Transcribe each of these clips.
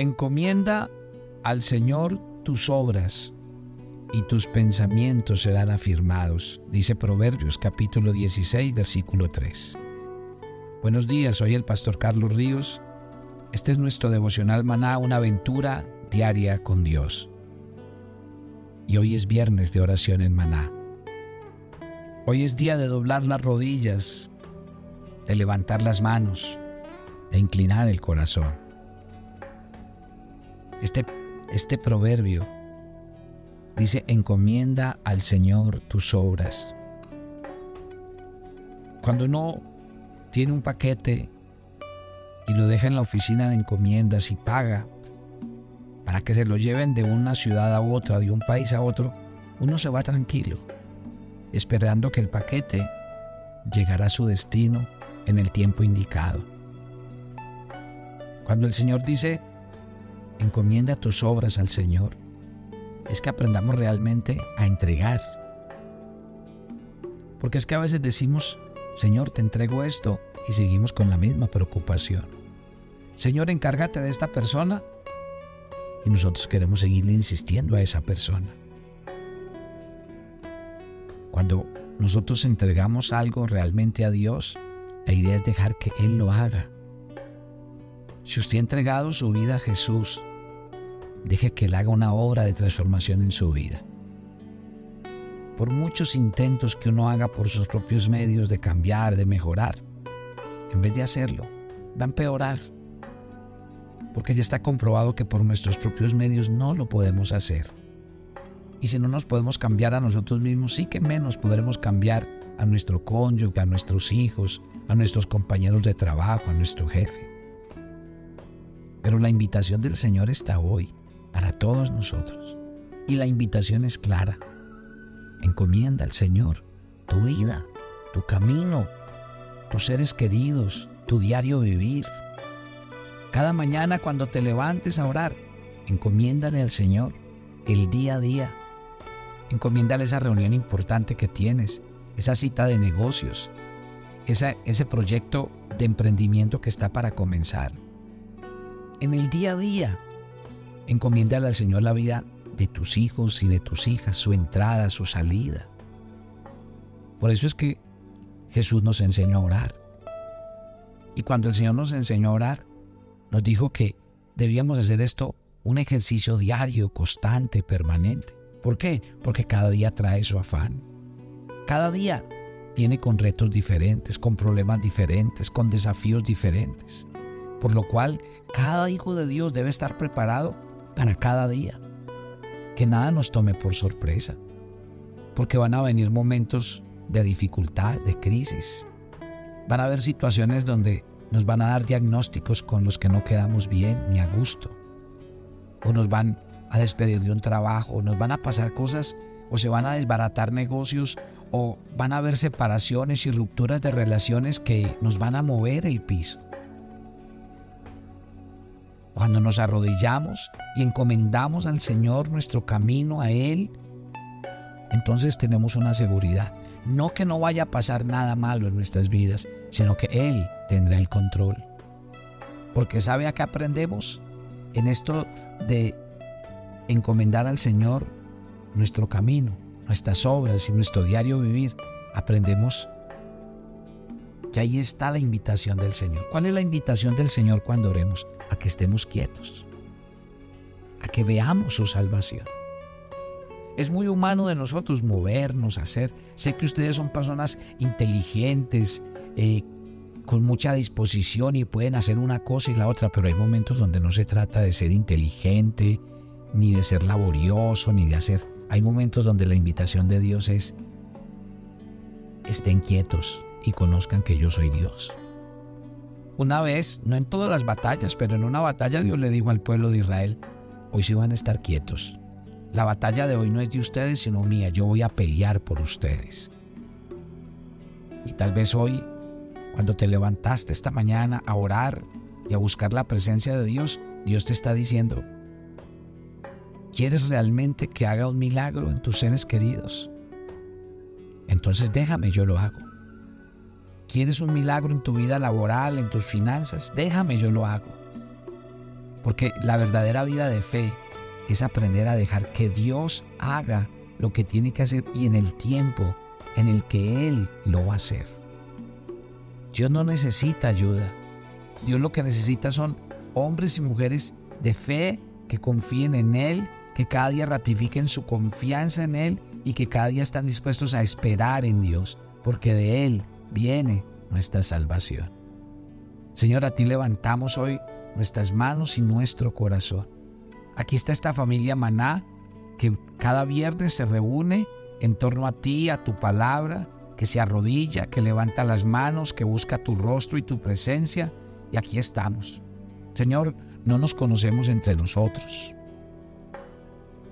Encomienda al Señor tus obras y tus pensamientos serán afirmados, dice Proverbios capítulo 16, versículo 3. Buenos días, soy el pastor Carlos Ríos. Este es nuestro devocional maná, una aventura diaria con Dios. Y hoy es viernes de oración en maná. Hoy es día de doblar las rodillas, de levantar las manos, de inclinar el corazón. Este, este proverbio Dice, encomienda al Señor tus obras. Cuando uno tiene un paquete y lo deja en la oficina de encomiendas y paga para que se lo lleven de una ciudad a otra, de un país a otro, uno se va tranquilo, esperando que el paquete llegará a su destino en el tiempo indicado. Cuando el Señor dice, encomienda tus obras al Señor, es que aprendamos realmente a entregar. Porque es que a veces decimos, Señor, te entrego esto y seguimos con la misma preocupación. Señor, encárgate de esta persona y nosotros queremos seguirle insistiendo a esa persona. Cuando nosotros entregamos algo realmente a Dios, la idea es dejar que Él lo haga. Si usted ha entregado su vida a Jesús, deje que Él haga una obra de transformación en su vida. Por muchos intentos que uno haga por sus propios medios de cambiar, de mejorar, en vez de hacerlo, va a empeorar. Porque ya está comprobado que por nuestros propios medios no lo podemos hacer. Y si no nos podemos cambiar a nosotros mismos, sí que menos podremos cambiar a nuestro cónyuge, a nuestros hijos, a nuestros compañeros de trabajo, a nuestro jefe. Pero la invitación del Señor está hoy para todos nosotros. Y la invitación es clara. Encomienda al Señor tu vida, tu camino, tus seres queridos, tu diario vivir. Cada mañana cuando te levantes a orar, encomiéndale al Señor el día a día. Encomiéndale esa reunión importante que tienes, esa cita de negocios, ese proyecto de emprendimiento que está para comenzar. En el día a día, Encomiéndale al Señor la vida de tus hijos y de tus hijas, su entrada, su salida. Por eso es que Jesús nos enseñó a orar. Y cuando el Señor nos enseñó a orar, nos dijo que debíamos hacer esto un ejercicio diario, constante, permanente. ¿Por qué? Porque cada día trae su afán. Cada día viene con retos diferentes, con problemas diferentes, con desafíos diferentes. Por lo cual, cada hijo de Dios debe estar preparado para cada día. Que nada nos tome por sorpresa, porque van a venir momentos de dificultad, de crisis. Van a haber situaciones donde nos van a dar diagnósticos con los que no quedamos bien ni a gusto. O nos van a despedir de un trabajo, o nos van a pasar cosas, o se van a desbaratar negocios, o van a haber separaciones y rupturas de relaciones que nos van a mover el piso. Cuando nos arrodillamos y encomendamos al Señor nuestro camino a Él, entonces tenemos una seguridad. No que no vaya a pasar nada malo en nuestras vidas, sino que Él tendrá el control. Porque sabe a qué aprendemos en esto de encomendar al Señor nuestro camino, nuestras obras y nuestro diario vivir. Aprendemos que ahí está la invitación del Señor. ¿Cuál es la invitación del Señor cuando oremos? A que estemos quietos, a que veamos su salvación. Es muy humano de nosotros movernos, hacer. Sé que ustedes son personas inteligentes, eh, con mucha disposición y pueden hacer una cosa y la otra, pero hay momentos donde no se trata de ser inteligente, ni de ser laborioso, ni de hacer. Hay momentos donde la invitación de Dios es, estén quietos, y conozcan que yo soy Dios. Una vez, no en todas las batallas, pero en una batalla Dios le dijo al pueblo de Israel, hoy sí van a estar quietos. La batalla de hoy no es de ustedes, sino mía. Yo voy a pelear por ustedes. Y tal vez hoy, cuando te levantaste esta mañana a orar y a buscar la presencia de Dios, Dios te está diciendo, ¿quieres realmente que haga un milagro en tus seres queridos? Entonces déjame, yo lo hago. ¿Quieres un milagro en tu vida laboral, en tus finanzas? Déjame, yo lo hago. Porque la verdadera vida de fe es aprender a dejar que Dios haga lo que tiene que hacer y en el tiempo en el que Él lo va a hacer. Dios no necesita ayuda. Dios lo que necesita son hombres y mujeres de fe que confíen en Él, que cada día ratifiquen su confianza en Él y que cada día están dispuestos a esperar en Dios, porque de Él viene nuestra salvación. Señor, a ti levantamos hoy nuestras manos y nuestro corazón. Aquí está esta familia Maná que cada viernes se reúne en torno a ti, a tu palabra, que se arrodilla, que levanta las manos, que busca tu rostro y tu presencia. Y aquí estamos. Señor, no nos conocemos entre nosotros.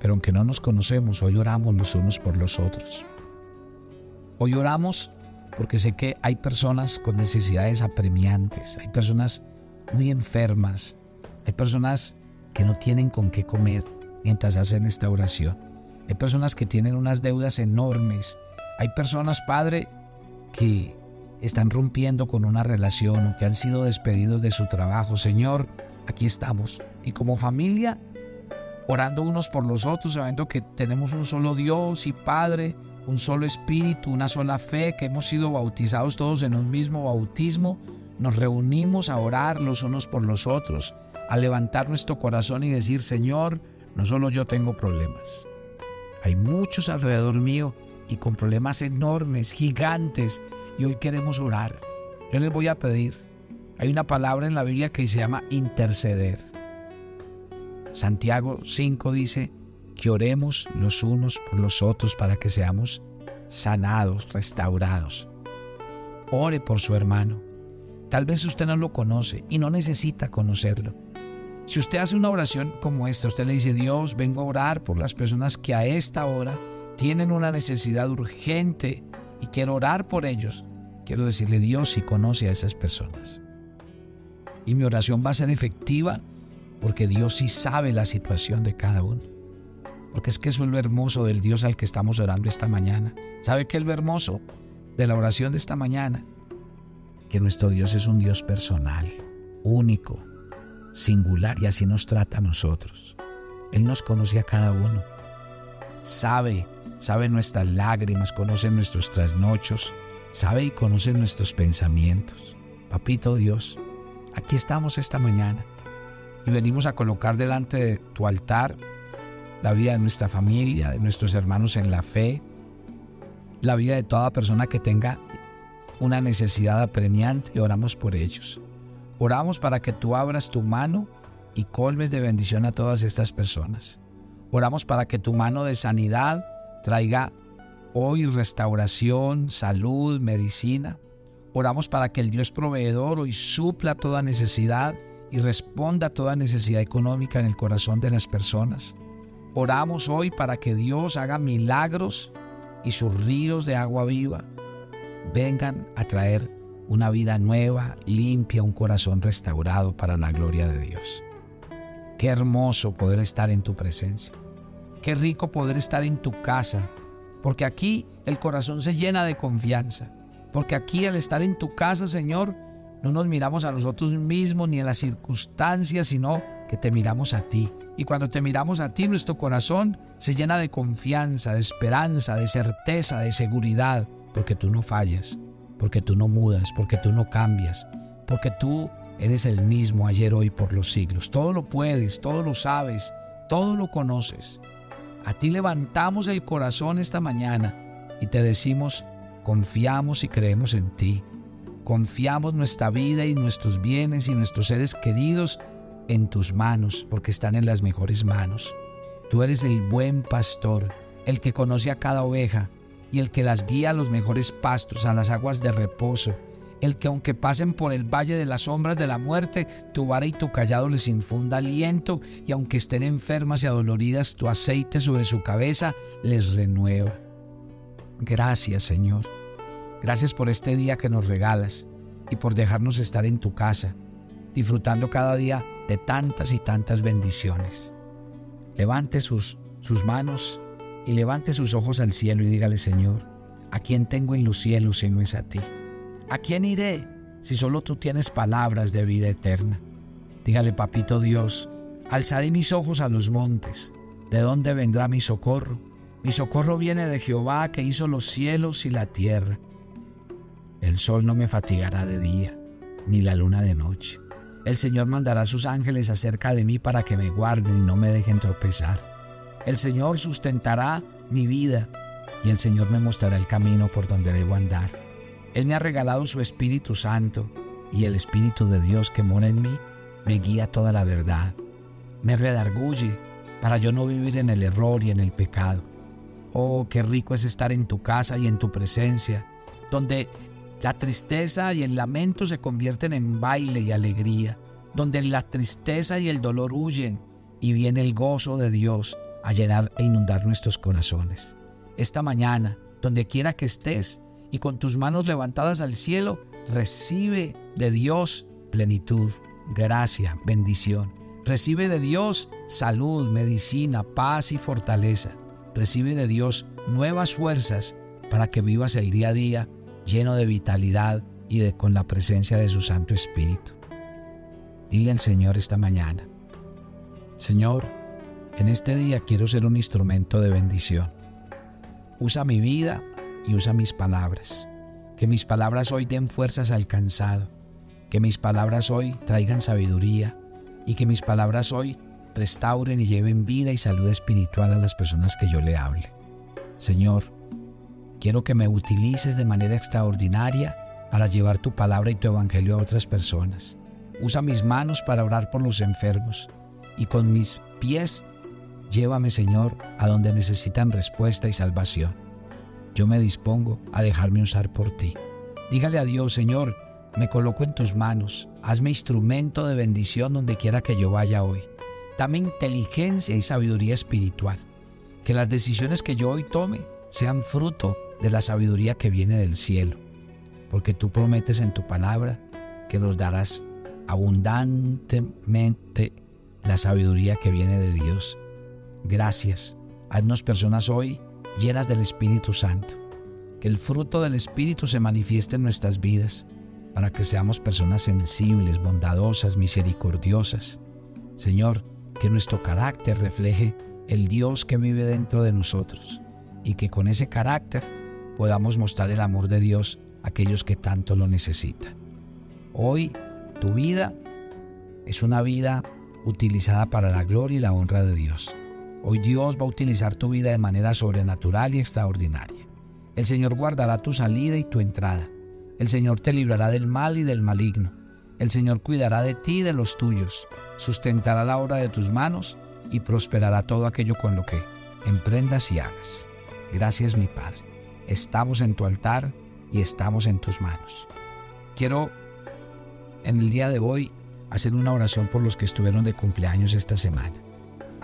Pero aunque no nos conocemos, hoy oramos los unos por los otros. Hoy oramos porque sé que hay personas con necesidades apremiantes, hay personas muy enfermas, hay personas que no tienen con qué comer mientras hacen esta oración. Hay personas que tienen unas deudas enormes. Hay personas, Padre, que están rompiendo con una relación o que han sido despedidos de su trabajo. Señor, aquí estamos. Y como familia, orando unos por los otros, sabiendo que tenemos un solo Dios y Padre, un solo Espíritu, una sola fe, que hemos sido bautizados todos en un mismo bautismo, nos reunimos a orar los unos por los otros, a levantar nuestro corazón y decir, Señor, no solo yo tengo problemas, hay muchos alrededor mío y con problemas enormes, gigantes, y hoy queremos orar. Yo les voy a pedir, hay una palabra en la Biblia que se llama interceder. Santiago 5 dice que oremos los unos por los otros para que seamos sanados, restaurados. Ore por su hermano. Tal vez usted no lo conoce y no necesita conocerlo. Si usted hace una oración como esta, usted le dice, Dios, vengo a orar por las personas que a esta hora tienen una necesidad urgente y quiero orar por ellos. Quiero decirle, Dios si conoce a esas personas. Y mi oración va a ser efectiva porque Dios sí sabe la situación de cada uno. Porque es que eso es lo hermoso del Dios al que estamos orando esta mañana. ¿Sabe qué es lo hermoso de la oración de esta mañana? Que nuestro Dios es un Dios personal, único, singular y así nos trata a nosotros. Él nos conoce a cada uno. Sabe, sabe nuestras lágrimas, conoce nuestros trasnochos, sabe y conoce nuestros pensamientos. Papito Dios, aquí estamos esta mañana y venimos a colocar delante de tu altar la vida de nuestra familia, de nuestros hermanos en la fe, la vida de toda persona que tenga una necesidad apremiante y oramos por ellos. Oramos para que tú abras tu mano y colmes de bendición a todas estas personas. Oramos para que tu mano de sanidad traiga hoy restauración, salud, medicina. Oramos para que el Dios proveedor hoy supla toda necesidad y responda a toda necesidad económica en el corazón de las personas. Oramos hoy para que Dios haga milagros y sus ríos de agua viva vengan a traer una vida nueva, limpia, un corazón restaurado para la gloria de Dios. Qué hermoso poder estar en tu presencia. Qué rico poder estar en tu casa, porque aquí el corazón se llena de confianza. Porque aquí al estar en tu casa, Señor, no nos miramos a nosotros mismos ni a las circunstancias, sino que te miramos a ti. Y cuando te miramos a ti, nuestro corazón se llena de confianza, de esperanza, de certeza, de seguridad, porque tú no fallas, porque tú no mudas, porque tú no cambias, porque tú eres el mismo ayer, hoy, por los siglos. Todo lo puedes, todo lo sabes, todo lo conoces. A ti levantamos el corazón esta mañana y te decimos, confiamos y creemos en ti. Confiamos nuestra vida y nuestros bienes y nuestros seres queridos en tus manos, porque están en las mejores manos. Tú eres el buen pastor, el que conoce a cada oveja y el que las guía a los mejores pastos, a las aguas de reposo, el que aunque pasen por el valle de las sombras de la muerte, tu vara y tu callado les infunda aliento, y aunque estén enfermas y adoloridas, tu aceite sobre su cabeza les renueva. Gracias, Señor. Gracias por este día que nos regalas y por dejarnos estar en tu casa, disfrutando cada día de tantas y tantas bendiciones. Levante sus, sus manos y levante sus ojos al cielo y dígale, Señor, ¿a quién tengo en los cielos si no es a ti? ¿A quién iré si solo tú tienes palabras de vida eterna? Dígale, papito Dios, alzaré mis ojos a los montes. ¿De dónde vendrá mi socorro? Mi socorro viene de Jehová que hizo los cielos y la tierra. El sol no me fatigará de día, ni la luna de noche. El Señor mandará sus ángeles acerca de mí para que me guarden y no me dejen tropezar. El Señor sustentará mi vida y el Señor me mostrará el camino por donde debo andar. Él me ha regalado su Espíritu Santo y el Espíritu de Dios que mora en mí me guía toda la verdad. Me redarguye para yo no vivir en el error y en el pecado. Oh, qué rico es estar en tu casa y en tu presencia, donde la tristeza y el lamento se convierten en baile y alegría, donde la tristeza y el dolor huyen y viene el gozo de Dios a llenar e inundar nuestros corazones. Esta mañana, donde quiera que estés y con tus manos levantadas al cielo, recibe de Dios plenitud, gracia, bendición. Recibe de Dios salud, medicina, paz y fortaleza. Recibe de Dios nuevas fuerzas para que vivas el día a día lleno de vitalidad y de, con la presencia de su Santo Espíritu. Dile al Señor esta mañana, Señor, en este día quiero ser un instrumento de bendición. Usa mi vida y usa mis palabras. Que mis palabras hoy den fuerzas al cansado. Que mis palabras hoy traigan sabiduría. Y que mis palabras hoy restauren y lleven vida y salud espiritual a las personas que yo le hable. Señor, quiero que me utilices de manera extraordinaria para llevar tu palabra y tu evangelio a otras personas. Usa mis manos para orar por los enfermos y con mis pies Llévame, Señor, a donde necesitan respuesta y salvación. Yo me dispongo a dejarme usar por ti. Dígale a Dios, Señor, me coloco en tus manos. Hazme instrumento de bendición donde quiera que yo vaya hoy. Dame inteligencia y sabiduría espiritual. Que las decisiones que yo hoy tome sean fruto de la sabiduría que viene del cielo. Porque tú prometes en tu palabra que nos darás abundantemente la sabiduría que viene de Dios Gracias. Haznos personas hoy llenas del Espíritu Santo. Que el fruto del Espíritu se manifieste en nuestras vidas para que seamos personas sensibles, bondadosas, misericordiosas. Señor, que nuestro carácter refleje el Dios que vive dentro de nosotros y que con ese carácter podamos mostrar el amor de Dios a aquellos que tanto lo necesitan. Hoy tu vida es una vida utilizada para la gloria y la honra de Dios. Hoy Dios va a utilizar tu vida de manera sobrenatural y extraordinaria. El Señor guardará tu salida y tu entrada. El Señor te librará del mal y del maligno. El Señor cuidará de ti y de los tuyos, sustentará la obra de tus manos y prosperará todo aquello con lo que emprendas y hagas. Gracias mi Padre. Estamos en tu altar y estamos en tus manos. Quiero en el día de hoy hacer una oración por los que estuvieron de cumpleaños esta semana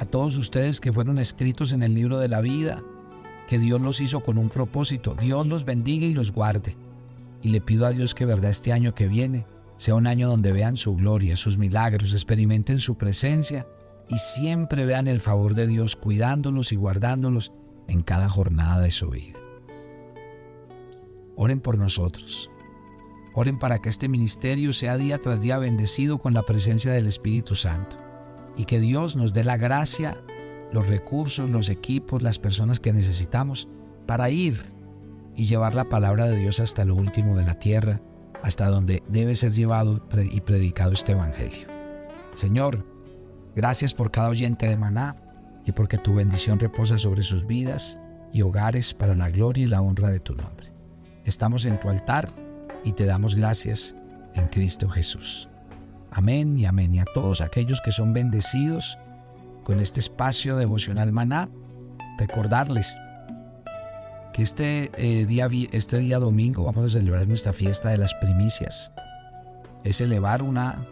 a todos ustedes que fueron escritos en el libro de la vida, que Dios los hizo con un propósito. Dios los bendiga y los guarde. Y le pido a Dios que verdad este año que viene sea un año donde vean su gloria, sus milagros, experimenten su presencia y siempre vean el favor de Dios cuidándolos y guardándolos en cada jornada de su vida. Oren por nosotros. Oren para que este ministerio sea día tras día bendecido con la presencia del Espíritu Santo y que Dios nos dé la gracia, los recursos, los equipos, las personas que necesitamos para ir y llevar la palabra de Dios hasta lo último de la tierra, hasta donde debe ser llevado y predicado este Evangelio. Señor, gracias por cada oyente de Maná y porque tu bendición reposa sobre sus vidas y hogares para la gloria y la honra de tu nombre. Estamos en tu altar y te damos gracias en Cristo Jesús. Amén y amén. Y a todos aquellos que son bendecidos con este espacio devocional maná, recordarles que este, eh, día, este día domingo vamos a celebrar nuestra fiesta de las primicias. Es elevar una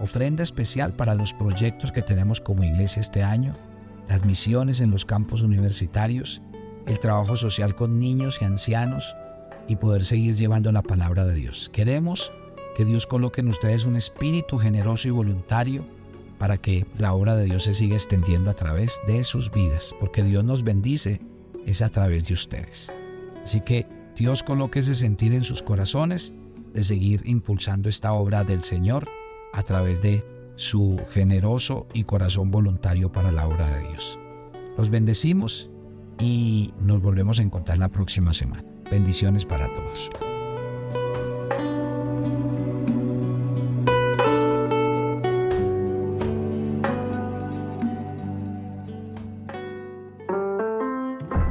ofrenda especial para los proyectos que tenemos como iglesia este año, las misiones en los campos universitarios, el trabajo social con niños y ancianos y poder seguir llevando la palabra de Dios. Queremos que Dios coloque en ustedes un espíritu generoso y voluntario para que la obra de Dios se siga extendiendo a través de sus vidas, porque Dios nos bendice es a través de ustedes. Así que Dios coloque ese sentir en sus corazones de seguir impulsando esta obra del Señor a través de su generoso y corazón voluntario para la obra de Dios. Los bendecimos y nos volvemos a encontrar la próxima semana. Bendiciones para todos.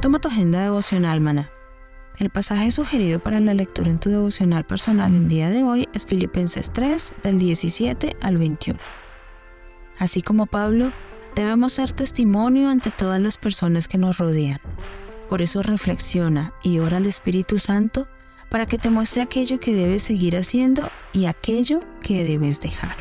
Toma tu agenda devocional, mana. El pasaje sugerido para la lectura en tu devocional personal el día de hoy es Filipenses 3, del 17 al 21. Así como Pablo, debemos ser testimonio ante todas las personas que nos rodean. Por eso reflexiona y ora al Espíritu Santo para que te muestre aquello que debes seguir haciendo y aquello que debes dejar.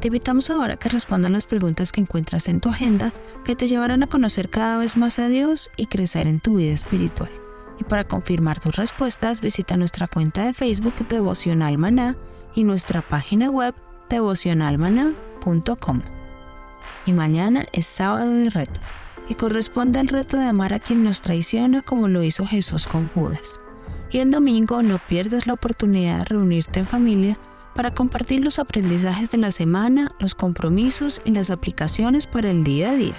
Te invitamos ahora a que respondas las preguntas que encuentras en tu agenda que te llevarán a conocer cada vez más a Dios y crecer en tu vida espiritual. Y para confirmar tus respuestas, visita nuestra cuenta de Facebook Devocional Maná y nuestra página web devocionalmaná.com. Y mañana es sábado de reto y corresponde al reto de amar a quien nos traiciona como lo hizo Jesús con Judas. Y el domingo no pierdas la oportunidad de reunirte en familia para compartir los aprendizajes de la semana, los compromisos y las aplicaciones para el día a día.